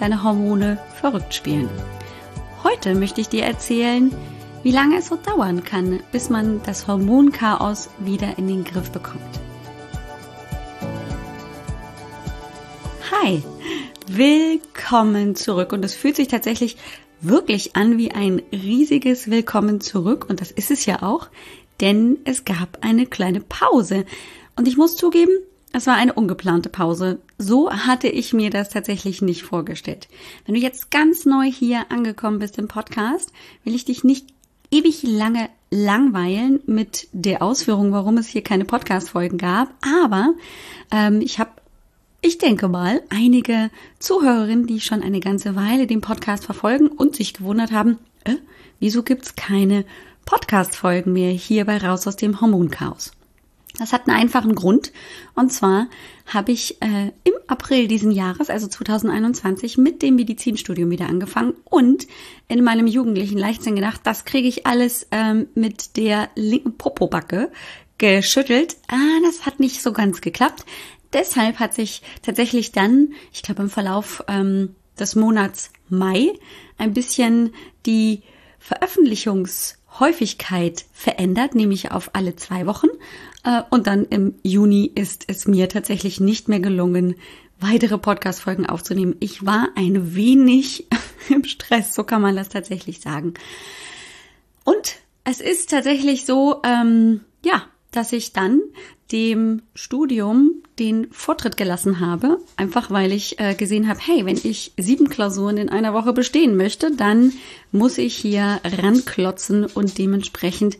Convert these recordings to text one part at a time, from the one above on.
deine Hormone verrückt spielen. Heute möchte ich dir erzählen, wie lange es so dauern kann, bis man das Hormonchaos wieder in den Griff bekommt. Hi, willkommen zurück und es fühlt sich tatsächlich wirklich an wie ein riesiges Willkommen zurück und das ist es ja auch, denn es gab eine kleine Pause und ich muss zugeben, es war eine ungeplante Pause. So hatte ich mir das tatsächlich nicht vorgestellt. Wenn du jetzt ganz neu hier angekommen bist im Podcast, will ich dich nicht ewig lange langweilen mit der Ausführung, warum es hier keine Podcast-Folgen gab. Aber ähm, ich habe, ich denke mal, einige Zuhörerinnen, die schon eine ganze Weile den Podcast verfolgen und sich gewundert haben, äh, wieso gibt's keine Podcast-Folgen mehr hier bei Raus aus dem Hormonchaos? Das hat einen einfachen Grund. Und zwar habe ich äh, im April diesen Jahres, also 2021, mit dem Medizinstudium wieder angefangen und in meinem jugendlichen Leichtsinn gedacht, das kriege ich alles ähm, mit der linken Popobacke geschüttelt. Ah, das hat nicht so ganz geklappt. Deshalb hat sich tatsächlich dann, ich glaube im Verlauf ähm, des Monats Mai, ein bisschen die Veröffentlichungshäufigkeit verändert, nämlich auf alle zwei Wochen. Äh, und dann im Juni ist es mir tatsächlich nicht mehr gelungen, weitere Podcast-Folgen aufzunehmen. Ich war ein wenig im Stress, so kann man das tatsächlich sagen. Und es ist tatsächlich so, ähm, ja, dass ich dann dem Studium den Vortritt gelassen habe, einfach weil ich äh, gesehen habe, hey, wenn ich sieben Klausuren in einer Woche bestehen möchte, dann muss ich hier ranklotzen und dementsprechend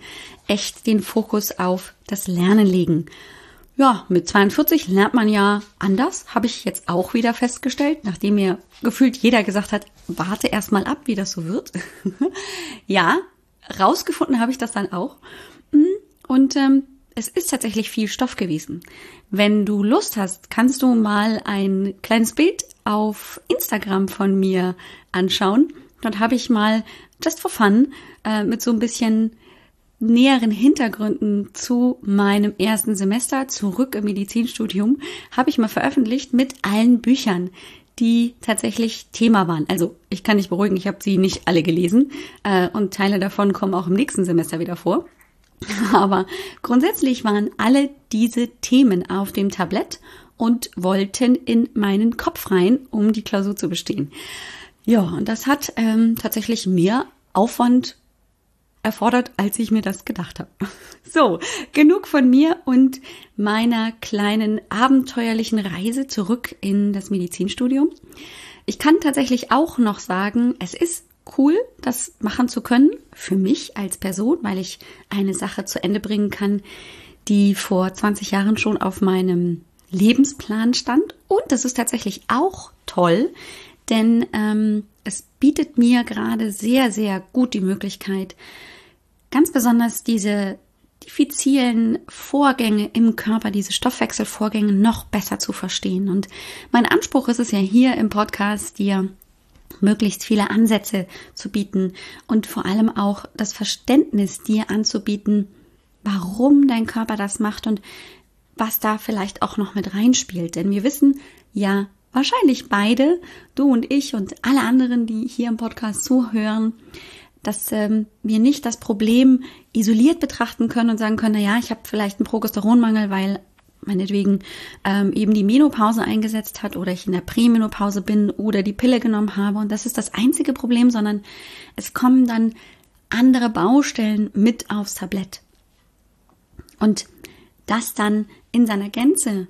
echt den Fokus auf das Lernen legen. Ja, mit 42 lernt man ja anders, habe ich jetzt auch wieder festgestellt, nachdem mir gefühlt jeder gesagt hat, warte erst mal ab, wie das so wird. ja, rausgefunden habe ich das dann auch. Hm, und ähm, es ist tatsächlich viel Stoff gewesen. Wenn du Lust hast, kannst du mal ein kleines Bild auf Instagram von mir anschauen. Dort habe ich mal just for fun äh, mit so ein bisschen näheren Hintergründen zu meinem ersten Semester zurück im Medizinstudium habe ich mal veröffentlicht mit allen Büchern, die tatsächlich Thema waren. Also ich kann dich beruhigen, ich habe sie nicht alle gelesen äh, und Teile davon kommen auch im nächsten Semester wieder vor. Aber grundsätzlich waren alle diese Themen auf dem Tablett und wollten in meinen Kopf rein, um die Klausur zu bestehen. Ja, und das hat ähm, tatsächlich mehr Aufwand erfordert, als ich mir das gedacht habe. So, genug von mir und meiner kleinen abenteuerlichen Reise zurück in das Medizinstudium. Ich kann tatsächlich auch noch sagen, es ist cool, das machen zu können für mich als Person, weil ich eine Sache zu Ende bringen kann, die vor 20 Jahren schon auf meinem Lebensplan stand. Und das ist tatsächlich auch toll, denn ähm, es bietet mir gerade sehr, sehr gut die Möglichkeit, ganz besonders diese diffizilen Vorgänge im Körper, diese Stoffwechselvorgänge noch besser zu verstehen. Und mein Anspruch ist es ja hier im Podcast, dir möglichst viele Ansätze zu bieten und vor allem auch das Verständnis dir anzubieten, warum dein Körper das macht und was da vielleicht auch noch mit reinspielt. Denn wir wissen ja wahrscheinlich beide, du und ich und alle anderen, die hier im Podcast zuhören, dass ähm, wir nicht das Problem isoliert betrachten können und sagen können, na ja, ich habe vielleicht einen Progesteronmangel, weil meinetwegen ähm, eben die Menopause eingesetzt hat oder ich in der Prämenopause bin oder die Pille genommen habe. Und das ist das einzige Problem, sondern es kommen dann andere Baustellen mit aufs Tablett. Und das dann in seiner Gänze,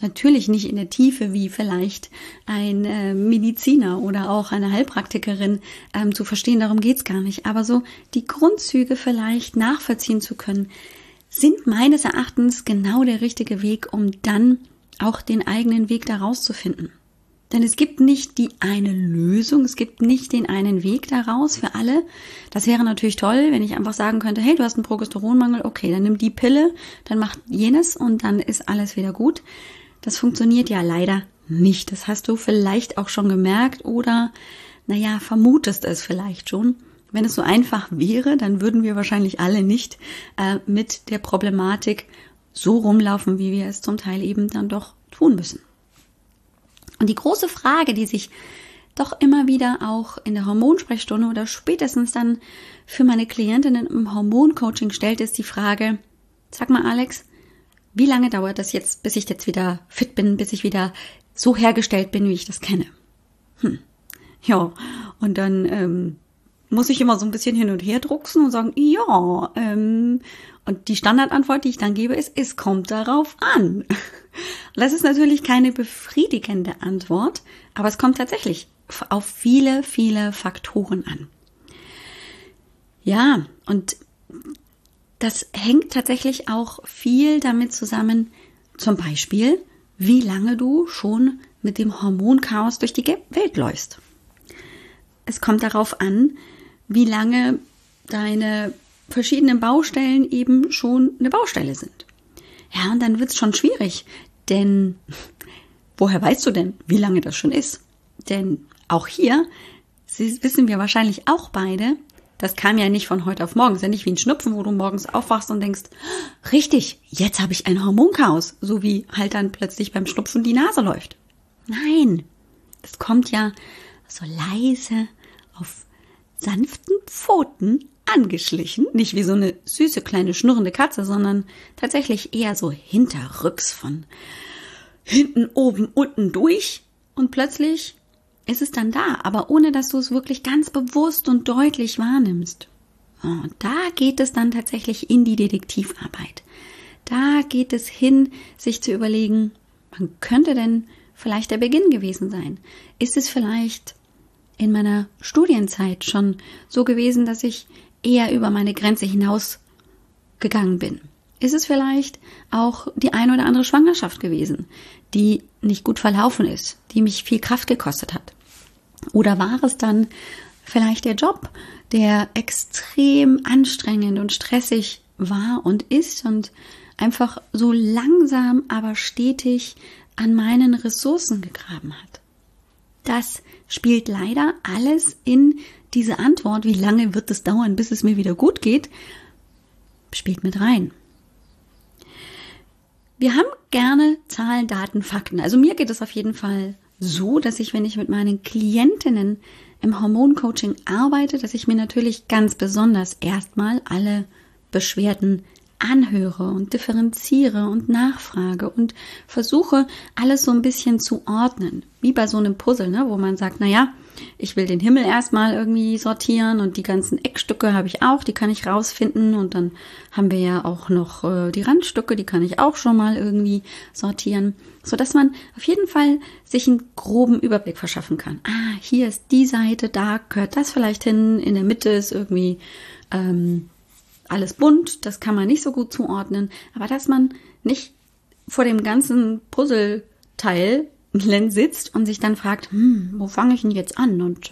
natürlich nicht in der Tiefe wie vielleicht ein äh, Mediziner oder auch eine Heilpraktikerin ähm, zu verstehen, darum geht's gar nicht, aber so die Grundzüge vielleicht nachvollziehen zu können, sind meines Erachtens genau der richtige Weg, um dann auch den eigenen Weg daraus zu finden. Denn es gibt nicht die eine Lösung, es gibt nicht den einen Weg daraus für alle. Das wäre natürlich toll, wenn ich einfach sagen könnte, hey, du hast einen Progesteronmangel, okay, dann nimm die Pille, dann mach jenes und dann ist alles wieder gut. Das funktioniert ja leider nicht. Das hast du vielleicht auch schon gemerkt oder, naja, vermutest es vielleicht schon. Wenn es so einfach wäre, dann würden wir wahrscheinlich alle nicht äh, mit der Problematik so rumlaufen, wie wir es zum Teil eben dann doch tun müssen. Und die große Frage, die sich doch immer wieder auch in der Hormonsprechstunde oder spätestens dann für meine Klientinnen im Hormoncoaching stellt, ist die Frage, sag mal Alex, wie lange dauert das jetzt, bis ich jetzt wieder fit bin, bis ich wieder so hergestellt bin, wie ich das kenne? Hm. Ja, und dann ähm, muss ich immer so ein bisschen hin und her drucksen und sagen, ja, ähm, und die Standardantwort, die ich dann gebe, ist, es kommt darauf an. Das ist natürlich keine befriedigende Antwort, aber es kommt tatsächlich auf viele, viele Faktoren an. Ja, und das hängt tatsächlich auch viel damit zusammen, zum Beispiel, wie lange du schon mit dem Hormonchaos durch die Welt läufst. Es kommt darauf an, wie lange deine verschiedenen Baustellen eben schon eine Baustelle sind. Ja, und dann wird es schon schwierig, denn woher weißt du denn, wie lange das schon ist? Denn auch hier wissen wir wahrscheinlich auch beide, das kam ja nicht von heute auf morgen. Ist ja nicht wie ein Schnupfen, wo du morgens aufwachst und denkst, richtig, jetzt habe ich ein Hormonchaos, so wie halt dann plötzlich beim Schnupfen die Nase läuft. Nein, das kommt ja so leise auf sanften Pfoten angeschlichen, nicht wie so eine süße kleine schnurrende Katze, sondern tatsächlich eher so hinterrücks von hinten, oben, unten durch und plötzlich ist es dann da, aber ohne dass du es wirklich ganz bewusst und deutlich wahrnimmst. Und da geht es dann tatsächlich in die Detektivarbeit. Da geht es hin, sich zu überlegen, wann könnte denn vielleicht der Beginn gewesen sein? Ist es vielleicht in meiner Studienzeit schon so gewesen, dass ich eher über meine Grenze hinaus gegangen bin? Ist es vielleicht auch die ein oder andere Schwangerschaft gewesen, die nicht gut verlaufen ist, die mich viel Kraft gekostet hat? Oder war es dann vielleicht der Job, der extrem anstrengend und stressig war und ist und einfach so langsam, aber stetig an meinen Ressourcen gegraben hat? Das spielt leider alles in diese Antwort, wie lange wird es dauern, bis es mir wieder gut geht, spielt mit rein. Wir haben gerne Zahlen, Daten, Fakten. Also mir geht es auf jeden Fall so, dass ich, wenn ich mit meinen Klientinnen im Hormoncoaching arbeite, dass ich mir natürlich ganz besonders erstmal alle Beschwerden anhöre und differenziere und nachfrage und versuche alles so ein bisschen zu ordnen, wie bei so einem Puzzle, ne, wo man sagt, na ja, ich will den Himmel erstmal irgendwie sortieren und die ganzen Eckstücke habe ich auch, die kann ich rausfinden und dann haben wir ja auch noch äh, die Randstücke, die kann ich auch schon mal irgendwie sortieren, so dass man auf jeden Fall sich einen groben Überblick verschaffen kann. Ah, hier ist die Seite, da gehört das vielleicht hin, in der Mitte ist irgendwie ähm, alles bunt, das kann man nicht so gut zuordnen, aber dass man nicht vor dem ganzen Puzzleteil sitzt und sich dann fragt, hm, wo fange ich denn jetzt an? Und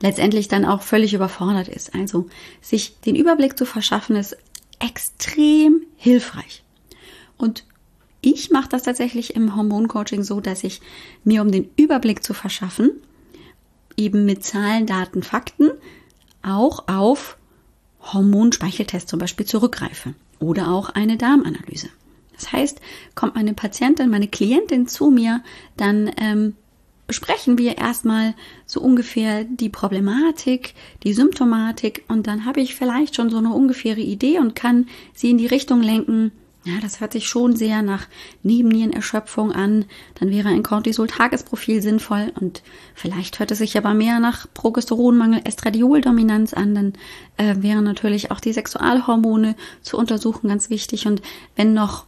letztendlich dann auch völlig überfordert ist. Also sich den Überblick zu verschaffen, ist extrem hilfreich. Und ich mache das tatsächlich im Hormoncoaching so, dass ich mir, um den Überblick zu verschaffen, eben mit Zahlen, Daten, Fakten auch auf Hormonspeicheltest zum Beispiel zurückgreife oder auch eine Darmanalyse. Das heißt, kommt meine Patientin, meine Klientin zu mir, dann ähm, besprechen wir erstmal so ungefähr die Problematik, die Symptomatik und dann habe ich vielleicht schon so eine ungefähre Idee und kann sie in die Richtung lenken, ja, das hört sich schon sehr nach Nebennierenerschöpfung an. Dann wäre ein Cortisol-Tagesprofil sinnvoll und vielleicht hört es sich aber mehr nach Progesteronmangel, Estradioldominanz an. Dann äh, wären natürlich auch die Sexualhormone zu untersuchen ganz wichtig. Und wenn noch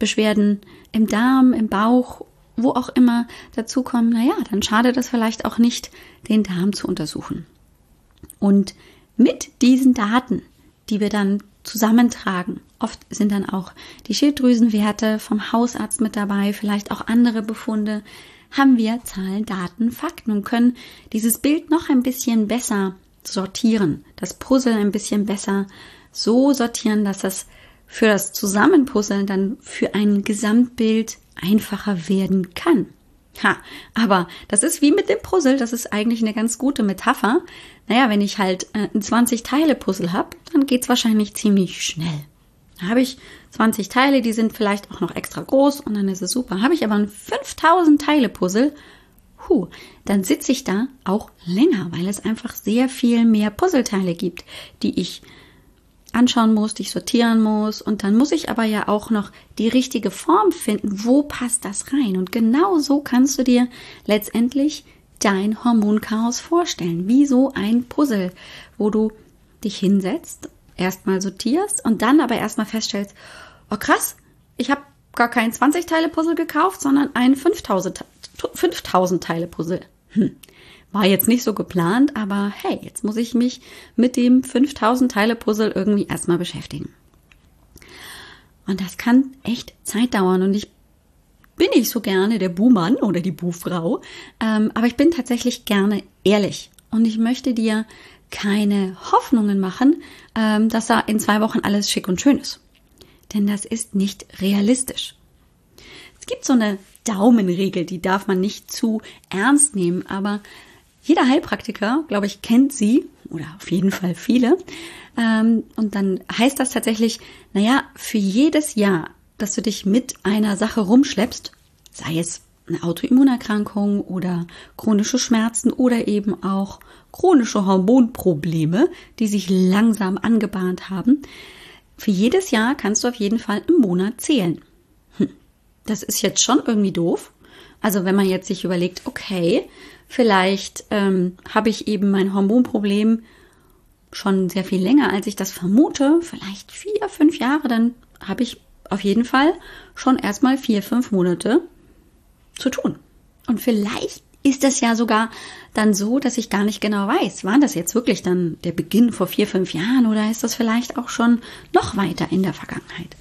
Beschwerden im Darm, im Bauch, wo auch immer dazukommen, naja, dann schadet es vielleicht auch nicht, den Darm zu untersuchen. Und mit diesen Daten, die wir dann zusammentragen. Oft sind dann auch die Schilddrüsenwerte vom Hausarzt mit dabei, vielleicht auch andere Befunde. haben wir Zahlen, Daten, Fakten und können dieses Bild noch ein bisschen besser sortieren, das Puzzle ein bisschen besser so sortieren, dass es für das Zusammenpuzzeln dann für ein Gesamtbild einfacher werden kann. Ha, aber das ist wie mit dem Puzzle, das ist eigentlich eine ganz gute Metapher. Naja, wenn ich halt äh, ein 20-Teile-Puzzle habe, dann geht's wahrscheinlich ziemlich schnell. Da habe ich 20 Teile, die sind vielleicht auch noch extra groß und dann ist es super. Habe ich aber ein 5000 Teile Puzzle, hu, dann sitze ich da auch länger, weil es einfach sehr viel mehr Puzzleteile gibt, die ich anschauen muss, die ich sortieren muss und dann muss ich aber ja auch noch die richtige Form finden, wo passt das rein und genau so kannst du dir letztendlich dein Hormonchaos vorstellen, wie so ein Puzzle, wo du dich hinsetzt erstmal sortierst und dann aber erstmal feststellst, oh krass, ich habe gar kein 20 Teile Puzzle gekauft, sondern ein 5000, 5000 Teile Puzzle. Hm. War jetzt nicht so geplant, aber hey, jetzt muss ich mich mit dem 5000 Teile Puzzle irgendwie erstmal beschäftigen. Und das kann echt Zeit dauern und ich bin nicht so gerne der Buhmann oder die Buhfrau, ähm, aber ich bin tatsächlich gerne ehrlich und ich möchte dir keine Hoffnungen machen, ähm, dass da in zwei Wochen alles schick und schön ist. Denn das ist nicht realistisch. Es gibt so eine Daumenregel, die darf man nicht zu ernst nehmen, aber jeder Heilpraktiker, glaube ich, kennt sie oder auf jeden Fall viele. Ähm, und dann heißt das tatsächlich, naja, für jedes Jahr, dass du dich mit einer Sache rumschleppst, sei es eine Autoimmunerkrankung oder chronische Schmerzen oder eben auch chronische Hormonprobleme, die sich langsam angebahnt haben. Für jedes Jahr kannst du auf jeden Fall im Monat zählen. Hm. Das ist jetzt schon irgendwie doof. Also wenn man jetzt sich überlegt, okay, vielleicht ähm, habe ich eben mein Hormonproblem schon sehr viel länger, als ich das vermute, vielleicht vier, fünf Jahre, dann habe ich auf jeden Fall schon erstmal vier, fünf Monate zu tun. Und vielleicht ist es ja sogar dann so, dass ich gar nicht genau weiß, war das jetzt wirklich dann der Beginn vor vier, fünf Jahren oder ist das vielleicht auch schon noch weiter in der Vergangenheit?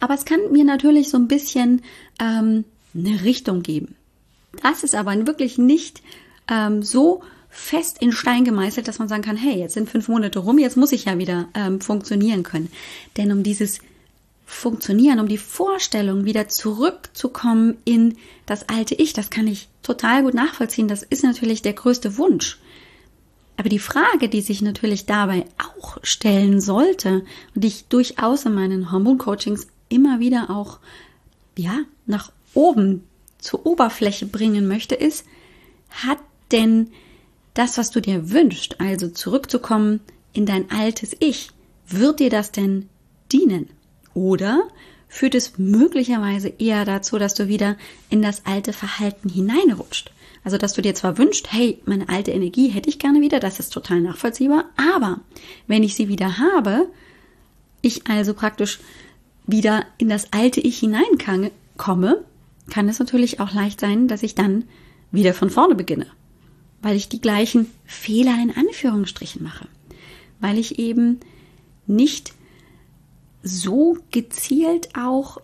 Aber es kann mir natürlich so ein bisschen ähm, eine Richtung geben. Das ist aber wirklich nicht ähm, so fest in Stein gemeißelt, dass man sagen kann, hey, jetzt sind fünf Monate rum, jetzt muss ich ja wieder ähm, funktionieren können. Denn um dieses funktionieren, um die Vorstellung wieder zurückzukommen in das alte Ich. Das kann ich total gut nachvollziehen. Das ist natürlich der größte Wunsch. Aber die Frage, die sich natürlich dabei auch stellen sollte und die ich durchaus in meinen Hormoncoachings immer wieder auch, ja, nach oben zur Oberfläche bringen möchte, ist, hat denn das, was du dir wünschst, also zurückzukommen in dein altes Ich, wird dir das denn dienen? Oder führt es möglicherweise eher dazu, dass du wieder in das alte Verhalten hineinrutscht? Also, dass du dir zwar wünschst, hey, meine alte Energie hätte ich gerne wieder, das ist total nachvollziehbar, aber wenn ich sie wieder habe, ich also praktisch wieder in das alte Ich hineinkomme, kann es natürlich auch leicht sein, dass ich dann wieder von vorne beginne, weil ich die gleichen Fehler in Anführungsstrichen mache, weil ich eben nicht so gezielt auch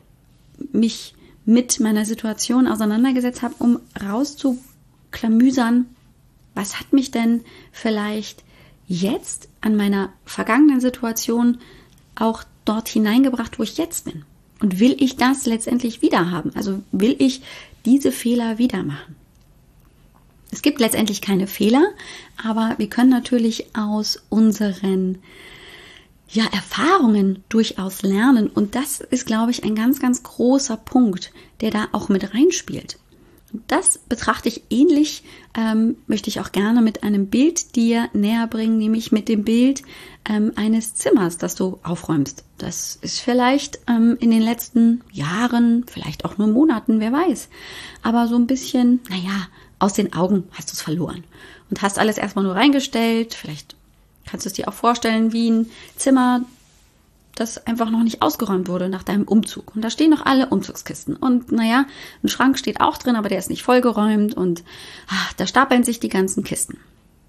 mich mit meiner Situation auseinandergesetzt habe, um rauszuklamüsern, was hat mich denn vielleicht jetzt an meiner vergangenen Situation auch dort hineingebracht, wo ich jetzt bin? Und will ich das letztendlich wieder haben? Also will ich diese Fehler wieder machen? Es gibt letztendlich keine Fehler, aber wir können natürlich aus unseren ja, Erfahrungen durchaus lernen. Und das ist, glaube ich, ein ganz, ganz großer Punkt, der da auch mit reinspielt. Und das betrachte ich ähnlich, ähm, möchte ich auch gerne mit einem Bild dir näher bringen, nämlich mit dem Bild ähm, eines Zimmers, das du aufräumst. Das ist vielleicht ähm, in den letzten Jahren, vielleicht auch nur Monaten, wer weiß. Aber so ein bisschen, naja, aus den Augen hast du es verloren. Und hast alles erstmal nur reingestellt, vielleicht kannst du es dir auch vorstellen wie ein Zimmer, das einfach noch nicht ausgeräumt wurde nach deinem Umzug. Und da stehen noch alle Umzugskisten. Und naja, ein Schrank steht auch drin, aber der ist nicht vollgeräumt und ach, da stapeln sich die ganzen Kisten.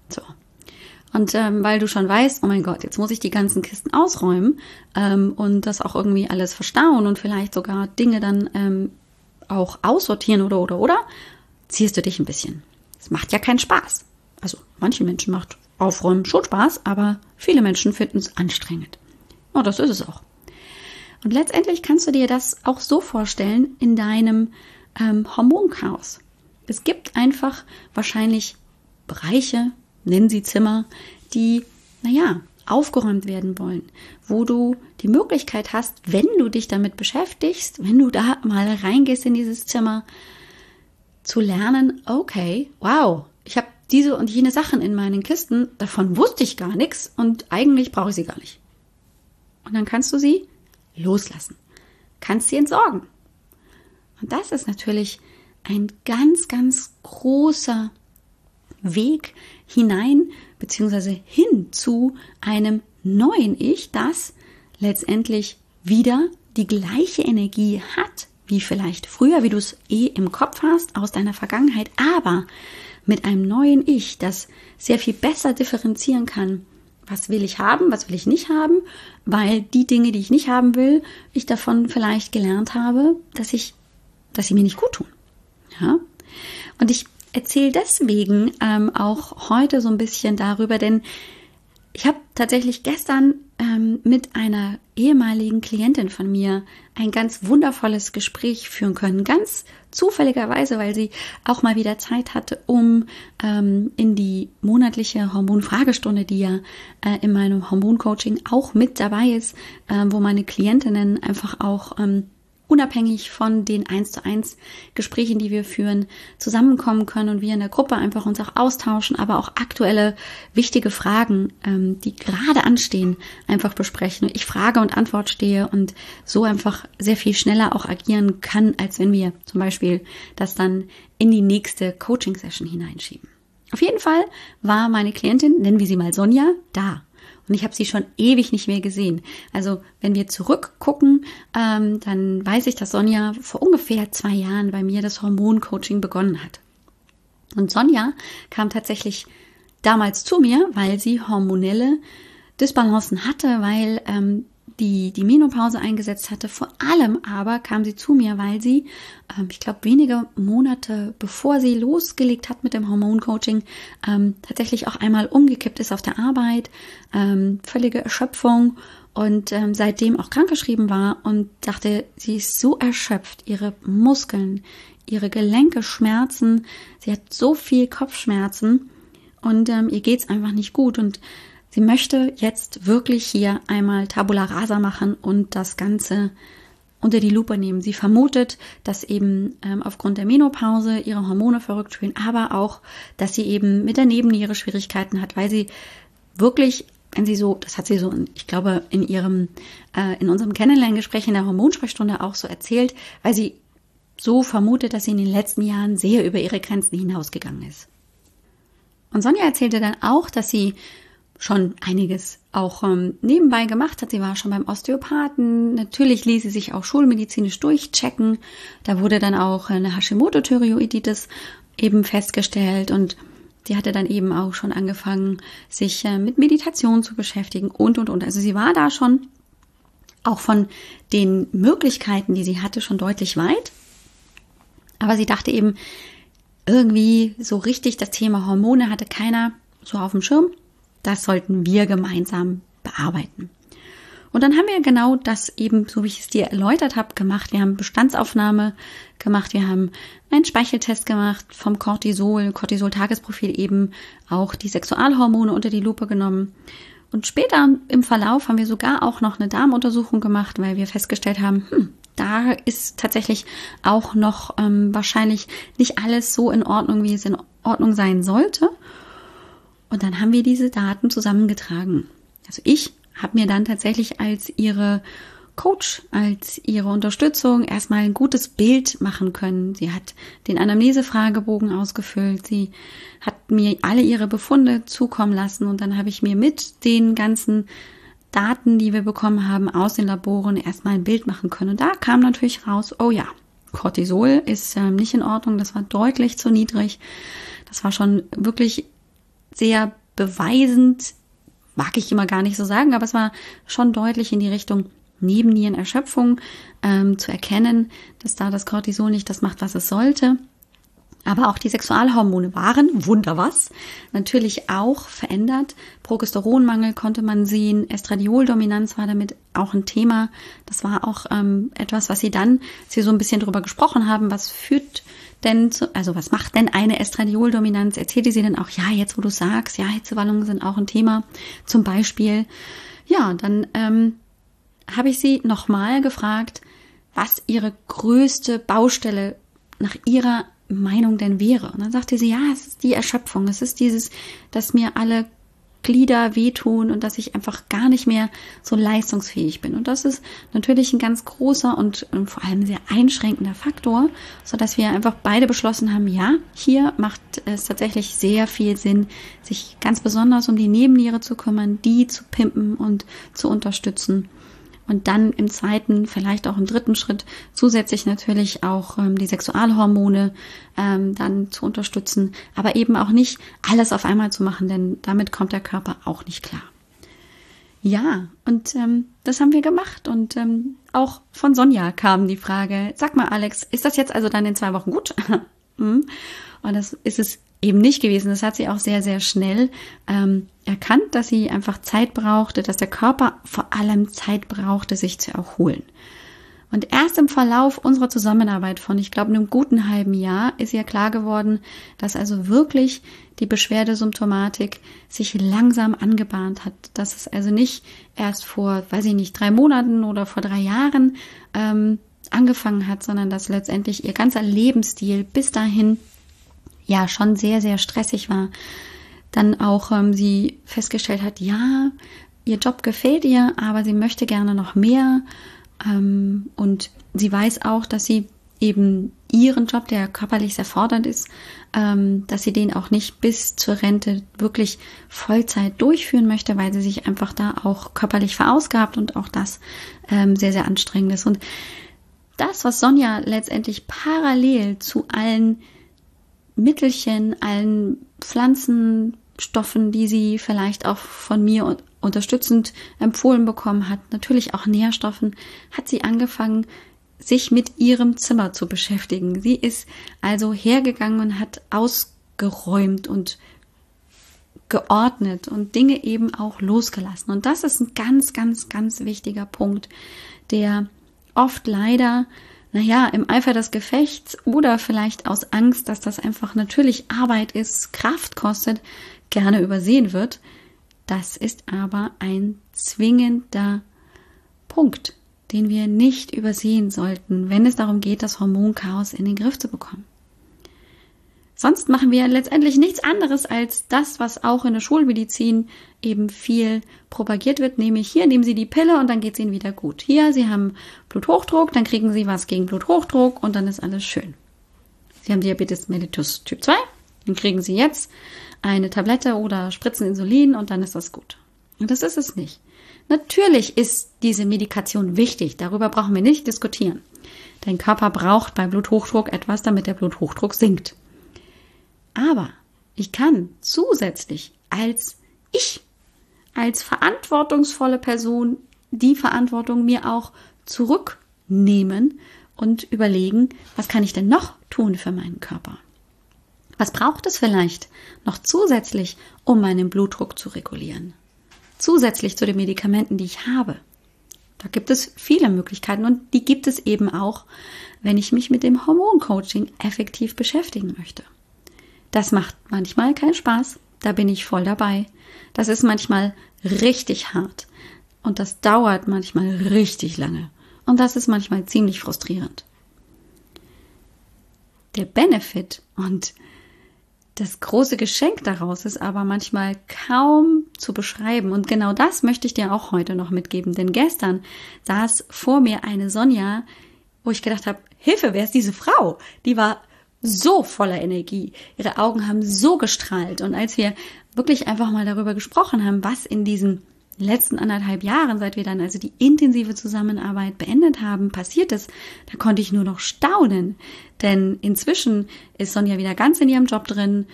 So. Und ähm, weil du schon weißt, oh mein Gott, jetzt muss ich die ganzen Kisten ausräumen ähm, und das auch irgendwie alles verstauen und vielleicht sogar Dinge dann ähm, auch aussortieren oder oder oder, zierst du dich ein bisschen. Es macht ja keinen Spaß. Also manche Menschen macht Aufräumen schon Spaß, aber viele Menschen finden es anstrengend. Und das ist es auch. Und letztendlich kannst du dir das auch so vorstellen in deinem ähm, Hormonchaos. Es gibt einfach wahrscheinlich Bereiche, nennen sie Zimmer, die, naja, aufgeräumt werden wollen, wo du die Möglichkeit hast, wenn du dich damit beschäftigst, wenn du da mal reingehst in dieses Zimmer, zu lernen, okay, wow, ich habe diese und jene Sachen in meinen Kisten, davon wusste ich gar nichts und eigentlich brauche ich sie gar nicht. Und dann kannst du sie loslassen, kannst sie entsorgen. Und das ist natürlich ein ganz, ganz großer Weg hinein beziehungsweise hin zu einem neuen Ich, das letztendlich wieder die gleiche Energie hat wie vielleicht früher, wie du es eh im Kopf hast aus deiner Vergangenheit, aber mit einem neuen Ich, das sehr viel besser differenzieren kann, was will ich haben, was will ich nicht haben, weil die Dinge, die ich nicht haben will, ich davon vielleicht gelernt habe, dass ich, dass sie mir nicht gut tun. Ja? Und ich erzähle deswegen ähm, auch heute so ein bisschen darüber, denn ich habe tatsächlich gestern ähm, mit einer ehemaligen Klientin von mir ein ganz wundervolles Gespräch führen können. Ganz zufälligerweise, weil sie auch mal wieder Zeit hatte, um ähm, in die monatliche Hormonfragestunde, die ja äh, in meinem Hormoncoaching auch mit dabei ist, äh, wo meine Klientinnen einfach auch ähm, unabhängig von den 1 zu 1 Gesprächen, die wir führen, zusammenkommen können und wir in der Gruppe einfach uns auch austauschen, aber auch aktuelle wichtige Fragen, ähm, die gerade anstehen, einfach besprechen. Ich Frage und Antwort stehe und so einfach sehr viel schneller auch agieren kann, als wenn wir zum Beispiel das dann in die nächste Coaching-Session hineinschieben. Auf jeden Fall war meine Klientin, nennen wir sie mal Sonja, da. Und ich habe sie schon ewig nicht mehr gesehen. Also wenn wir zurückgucken, ähm, dann weiß ich, dass Sonja vor ungefähr zwei Jahren bei mir das Hormoncoaching begonnen hat. Und Sonja kam tatsächlich damals zu mir, weil sie hormonelle Disbalancen hatte, weil ähm, die die Menopause eingesetzt hatte. Vor allem aber kam sie zu mir, weil sie, ähm, ich glaube, wenige Monate bevor sie losgelegt hat mit dem Hormoncoaching, ähm, tatsächlich auch einmal umgekippt ist auf der Arbeit, ähm, völlige Erschöpfung und ähm, seitdem auch krankgeschrieben war und dachte, sie ist so erschöpft, ihre Muskeln, ihre Gelenke schmerzen, sie hat so viel Kopfschmerzen und ähm, ihr geht's einfach nicht gut und Sie möchte jetzt wirklich hier einmal Tabula rasa machen und das Ganze unter die Lupe nehmen. Sie vermutet, dass eben ähm, aufgrund der Menopause ihre Hormone verrückt spielen, aber auch, dass sie eben mit der Nebenniere Schwierigkeiten hat, weil sie wirklich, wenn sie so, das hat sie so, ich glaube, in ihrem, äh, in unserem Kennenlerngespräch in der Hormonsprechstunde auch so erzählt, weil sie so vermutet, dass sie in den letzten Jahren sehr über ihre Grenzen hinausgegangen ist. Und Sonja erzählte dann auch, dass sie schon einiges auch ähm, nebenbei gemacht hat. Sie war schon beim Osteopathen. Natürlich ließ sie sich auch schulmedizinisch durchchecken. Da wurde dann auch eine Hashimoto-Thyreoiditis eben festgestellt und sie hatte dann eben auch schon angefangen, sich äh, mit Meditation zu beschäftigen und, und, und. Also sie war da schon auch von den Möglichkeiten, die sie hatte, schon deutlich weit. Aber sie dachte eben, irgendwie so richtig das Thema Hormone hatte keiner so auf dem Schirm. Das sollten wir gemeinsam bearbeiten. Und dann haben wir genau das eben, so wie ich es dir erläutert habe, gemacht. Wir haben Bestandsaufnahme gemacht, wir haben einen Speicheltest gemacht vom Cortisol, Cortisol-Tagesprofil eben auch die Sexualhormone unter die Lupe genommen. Und später im Verlauf haben wir sogar auch noch eine Darmuntersuchung gemacht, weil wir festgestellt haben, hm, da ist tatsächlich auch noch ähm, wahrscheinlich nicht alles so in Ordnung, wie es in Ordnung sein sollte. Und dann haben wir diese Daten zusammengetragen. Also ich habe mir dann tatsächlich als ihre Coach, als ihre Unterstützung erstmal ein gutes Bild machen können. Sie hat den Anamnesefragebogen ausgefüllt. Sie hat mir alle ihre Befunde zukommen lassen und dann habe ich mir mit den ganzen Daten, die wir bekommen haben aus den Laboren, erstmal ein Bild machen können. Und da kam natürlich raus, oh ja, Cortisol ist ähm, nicht in Ordnung, das war deutlich zu niedrig. Das war schon wirklich sehr beweisend, mag ich immer gar nicht so sagen, aber es war schon deutlich in die Richtung Nebennierenerschöpfung ähm, zu erkennen, dass da das Cortisol nicht das macht, was es sollte. Aber auch die Sexualhormone waren, wunder was, natürlich auch verändert. Progesteronmangel konnte man sehen, Estradioldominanz war damit auch ein Thema. Das war auch ähm, etwas, was sie dann, sie so ein bisschen drüber gesprochen haben, was führt denn, zu, also was macht denn eine Estradioldominanz? Erzählte sie denn auch, ja, jetzt wo du sagst, ja, Hitzewallungen sind auch ein Thema, zum Beispiel. Ja, dann ähm, habe ich sie nochmal gefragt, was ihre größte Baustelle nach ihrer Meinung denn wäre. Und dann sagte sie, ja, es ist die Erschöpfung, es ist dieses, dass mir alle Glieder wehtun und dass ich einfach gar nicht mehr so leistungsfähig bin. Und das ist natürlich ein ganz großer und, und vor allem sehr einschränkender Faktor, so dass wir einfach beide beschlossen haben, ja, hier macht es tatsächlich sehr viel Sinn, sich ganz besonders um die Nebenniere zu kümmern, die zu pimpen und zu unterstützen und dann im zweiten, vielleicht auch im dritten Schritt zusätzlich natürlich auch ähm, die Sexualhormone ähm, dann zu unterstützen, aber eben auch nicht alles auf einmal zu machen, denn damit kommt der Körper auch nicht klar. Ja, und ähm, das haben wir gemacht und ähm, auch von Sonja kam die Frage, sag mal Alex, ist das jetzt also dann in zwei Wochen gut? Hm? und das ist es eben nicht gewesen. Das hat sie auch sehr, sehr schnell ähm, erkannt, dass sie einfach Zeit brauchte, dass der Körper vor allem Zeit brauchte, sich zu erholen. Und erst im Verlauf unserer Zusammenarbeit von, ich glaube, einem guten halben Jahr ist ihr klar geworden, dass also wirklich die Beschwerdesymptomatik sich langsam angebahnt hat. Dass es also nicht erst vor, weiß ich nicht, drei Monaten oder vor drei Jahren ähm, angefangen hat, sondern dass letztendlich ihr ganzer Lebensstil bis dahin ja schon sehr, sehr stressig war. Dann auch ähm, sie festgestellt hat, ja, ihr Job gefällt ihr, aber sie möchte gerne noch mehr. Ähm, und sie weiß auch, dass sie eben ihren Job, der körperlich sehr fordernd ist, ähm, dass sie den auch nicht bis zur Rente wirklich Vollzeit durchführen möchte, weil sie sich einfach da auch körperlich verausgabt und auch das ähm, sehr, sehr anstrengend ist. Und das, was Sonja letztendlich parallel zu allen Mittelchen, allen Pflanzenstoffen, die sie vielleicht auch von mir unterstützend empfohlen bekommen hat, natürlich auch Nährstoffen, hat sie angefangen, sich mit ihrem Zimmer zu beschäftigen. Sie ist also hergegangen und hat ausgeräumt und geordnet und Dinge eben auch losgelassen. Und das ist ein ganz, ganz, ganz wichtiger Punkt, der oft leider naja, im Eifer des Gefechts oder vielleicht aus Angst, dass das einfach natürlich Arbeit ist, Kraft kostet, gerne übersehen wird. Das ist aber ein zwingender Punkt, den wir nicht übersehen sollten, wenn es darum geht, das Hormonchaos in den Griff zu bekommen. Sonst machen wir letztendlich nichts anderes als das, was auch in der Schulmedizin eben viel propagiert wird, nämlich hier nehmen Sie die Pille und dann geht es Ihnen wieder gut. Hier, Sie haben Bluthochdruck, dann kriegen Sie was gegen Bluthochdruck und dann ist alles schön. Sie haben Diabetes mellitus Typ 2, dann kriegen Sie jetzt eine Tablette oder Spritzen Insulin und dann ist das gut. Und das ist es nicht. Natürlich ist diese Medikation wichtig, darüber brauchen wir nicht diskutieren. Dein Körper braucht bei Bluthochdruck etwas, damit der Bluthochdruck sinkt. Aber ich kann zusätzlich als ich, als verantwortungsvolle Person die Verantwortung mir auch zurücknehmen und überlegen, was kann ich denn noch tun für meinen Körper? Was braucht es vielleicht noch zusätzlich, um meinen Blutdruck zu regulieren? Zusätzlich zu den Medikamenten, die ich habe. Da gibt es viele Möglichkeiten und die gibt es eben auch, wenn ich mich mit dem Hormoncoaching effektiv beschäftigen möchte. Das macht manchmal keinen Spaß. Da bin ich voll dabei. Das ist manchmal richtig hart. Und das dauert manchmal richtig lange. Und das ist manchmal ziemlich frustrierend. Der Benefit und das große Geschenk daraus ist aber manchmal kaum zu beschreiben. Und genau das möchte ich dir auch heute noch mitgeben. Denn gestern saß vor mir eine Sonja, wo ich gedacht habe, Hilfe, wer ist diese Frau? Die war so voller Energie. Ihre Augen haben so gestrahlt. Und als wir wirklich einfach mal darüber gesprochen haben, was in diesen letzten anderthalb Jahren, seit wir dann also die intensive Zusammenarbeit beendet haben, passiert ist, da konnte ich nur noch staunen. Denn inzwischen ist Sonja wieder ganz in ihrem Job drin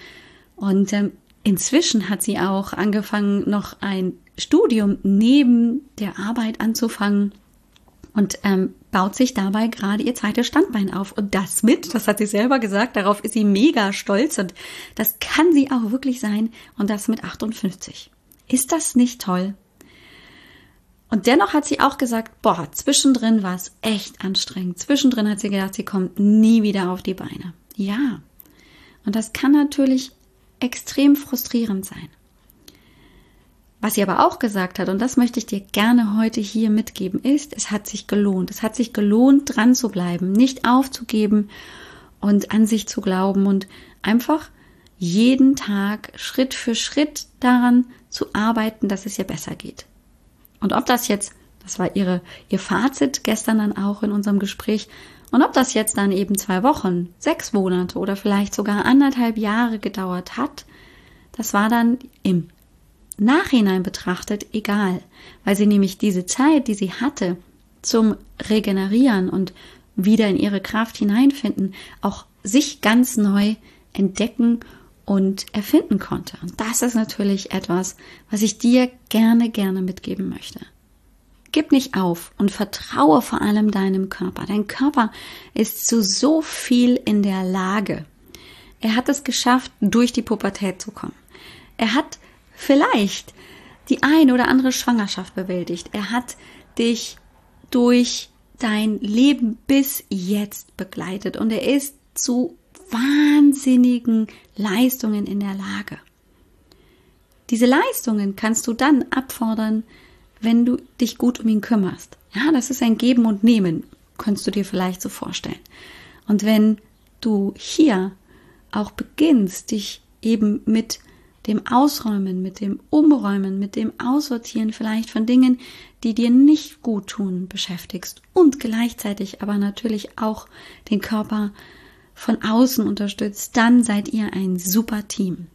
und ähm, inzwischen hat sie auch angefangen, noch ein Studium neben der Arbeit anzufangen und ähm, baut sich dabei gerade ihr zweites Standbein auf. Und das mit, das hat sie selber gesagt, darauf ist sie mega stolz und das kann sie auch wirklich sein und das mit 58. Ist das nicht toll? Und dennoch hat sie auch gesagt, boah, zwischendrin war es echt anstrengend. Zwischendrin hat sie gedacht, sie kommt nie wieder auf die Beine. Ja. Und das kann natürlich extrem frustrierend sein. Was sie aber auch gesagt hat, und das möchte ich dir gerne heute hier mitgeben, ist, es hat sich gelohnt. Es hat sich gelohnt, dran zu bleiben, nicht aufzugeben und an sich zu glauben und einfach jeden Tag Schritt für Schritt daran zu arbeiten, dass es ihr besser geht. Und ob das jetzt, das war ihre, ihr Fazit gestern dann auch in unserem Gespräch, und ob das jetzt dann eben zwei Wochen, sechs Monate oder vielleicht sogar anderthalb Jahre gedauert hat, das war dann im Nachhinein betrachtet egal, weil sie nämlich diese Zeit, die sie hatte zum Regenerieren und wieder in ihre Kraft hineinfinden, auch sich ganz neu entdecken und erfinden konnte. Und das ist natürlich etwas, was ich dir gerne, gerne mitgeben möchte. Gib nicht auf und vertraue vor allem deinem Körper. Dein Körper ist zu so viel in der Lage. Er hat es geschafft, durch die Pubertät zu kommen. Er hat vielleicht die eine oder andere Schwangerschaft bewältigt. Er hat dich durch dein Leben bis jetzt begleitet und er ist zu wahnsinnigen Leistungen in der Lage. Diese Leistungen kannst du dann abfordern, wenn du dich gut um ihn kümmerst. Ja, das ist ein Geben und Nehmen, kannst du dir vielleicht so vorstellen. Und wenn du hier auch beginnst, dich eben mit dem Ausräumen, mit dem Umräumen, mit dem Aussortieren vielleicht von Dingen, die dir nicht gut tun, beschäftigst und gleichzeitig aber natürlich auch den Körper von außen unterstützt, dann seid ihr ein super Team.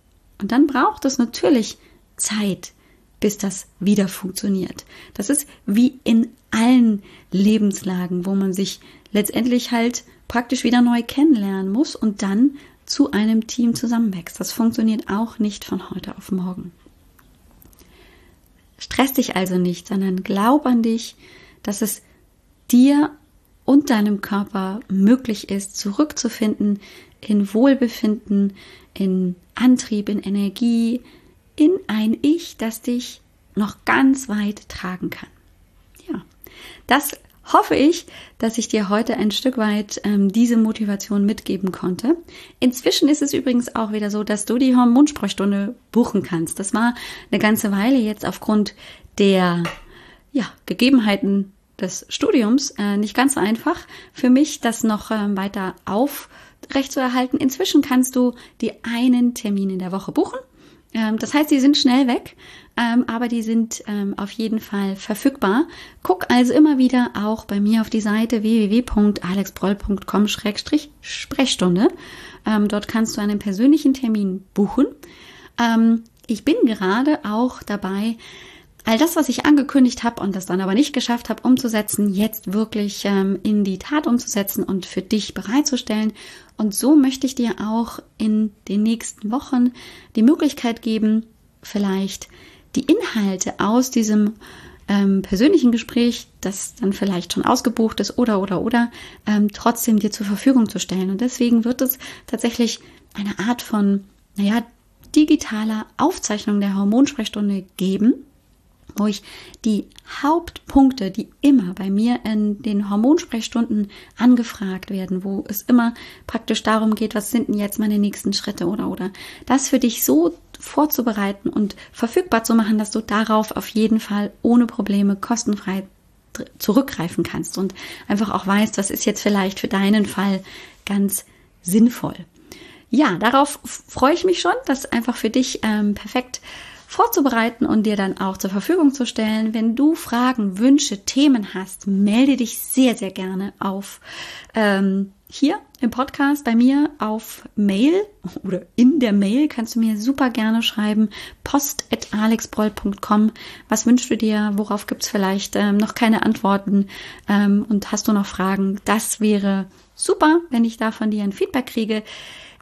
Und dann braucht es natürlich Zeit, bis das wieder funktioniert. Das ist wie in allen Lebenslagen, wo man sich letztendlich halt praktisch wieder neu kennenlernen muss und dann zu einem Team zusammenwächst. Das funktioniert auch nicht von heute auf morgen. Stress dich also nicht, sondern glaub an dich, dass es dir und deinem Körper möglich ist, zurückzufinden in Wohlbefinden, in Antrieb, in Energie, in ein Ich, das dich noch ganz weit tragen kann. Ja, das hoffe ich, dass ich dir heute ein Stück weit ähm, diese Motivation mitgeben konnte. Inzwischen ist es übrigens auch wieder so, dass du die Hormonsprechstunde buchen kannst. Das war eine ganze Weile jetzt aufgrund der ja, Gegebenheiten des Studiums äh, nicht ganz so einfach für mich, das noch äh, weiter aufrechtzuerhalten. Inzwischen kannst du die einen Termin in der Woche buchen ähm, das heißt, sie sind schnell weg, ähm, aber die sind ähm, auf jeden Fall verfügbar. Guck also immer wieder auch bei mir auf die Seite www.alexbroll.com-sprechstunde. dort kannst du einen persönlichen Termin buchen. ich bin gerade auch dabei, all das, was ich angekündigt habe und das dann aber nicht geschafft habe umzusetzen, jetzt wirklich ähm, in die Tat umzusetzen und für dich bereitzustellen. Und so möchte ich dir auch in den nächsten Wochen die Möglichkeit geben, vielleicht die Inhalte aus diesem ähm, persönlichen Gespräch, das dann vielleicht schon ausgebucht ist oder oder oder, ähm, trotzdem dir zur Verfügung zu stellen. Und deswegen wird es tatsächlich eine Art von, naja, digitaler Aufzeichnung der Hormonsprechstunde geben wo ich die Hauptpunkte, die immer bei mir in den Hormonsprechstunden angefragt werden, wo es immer praktisch darum geht, was sind denn jetzt meine nächsten Schritte oder oder das für dich so vorzubereiten und verfügbar zu machen, dass du darauf auf jeden Fall ohne Probleme kostenfrei zurückgreifen kannst und einfach auch weißt, was ist jetzt vielleicht für deinen Fall ganz sinnvoll. Ja, darauf freue ich mich schon, das einfach für dich ähm, perfekt vorzubereiten und dir dann auch zur Verfügung zu stellen. Wenn du Fragen, Wünsche, Themen hast, melde dich sehr, sehr gerne auf ähm, hier im Podcast bei mir auf Mail oder in der Mail kannst du mir super gerne schreiben post.alexbroll.com. Was wünschst du dir? Worauf gibt es vielleicht ähm, noch keine Antworten? Ähm, und hast du noch Fragen? Das wäre super, wenn ich da von dir ein Feedback kriege.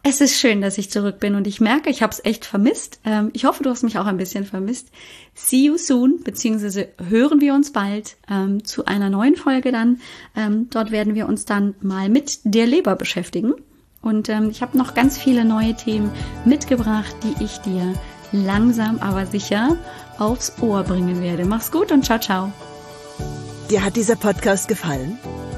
Es ist schön, dass ich zurück bin und ich merke, ich habe es echt vermisst. Ähm, ich hoffe, du hast mich auch ein bisschen vermisst. See you soon, beziehungsweise hören wir uns bald ähm, zu einer neuen Folge dann. Ähm, dort werden wir uns dann mal mit der Leber beschäftigen. Und ich habe noch ganz viele neue Themen mitgebracht, die ich dir langsam aber sicher aufs Ohr bringen werde. Mach's gut und ciao, ciao. Dir hat dieser Podcast gefallen?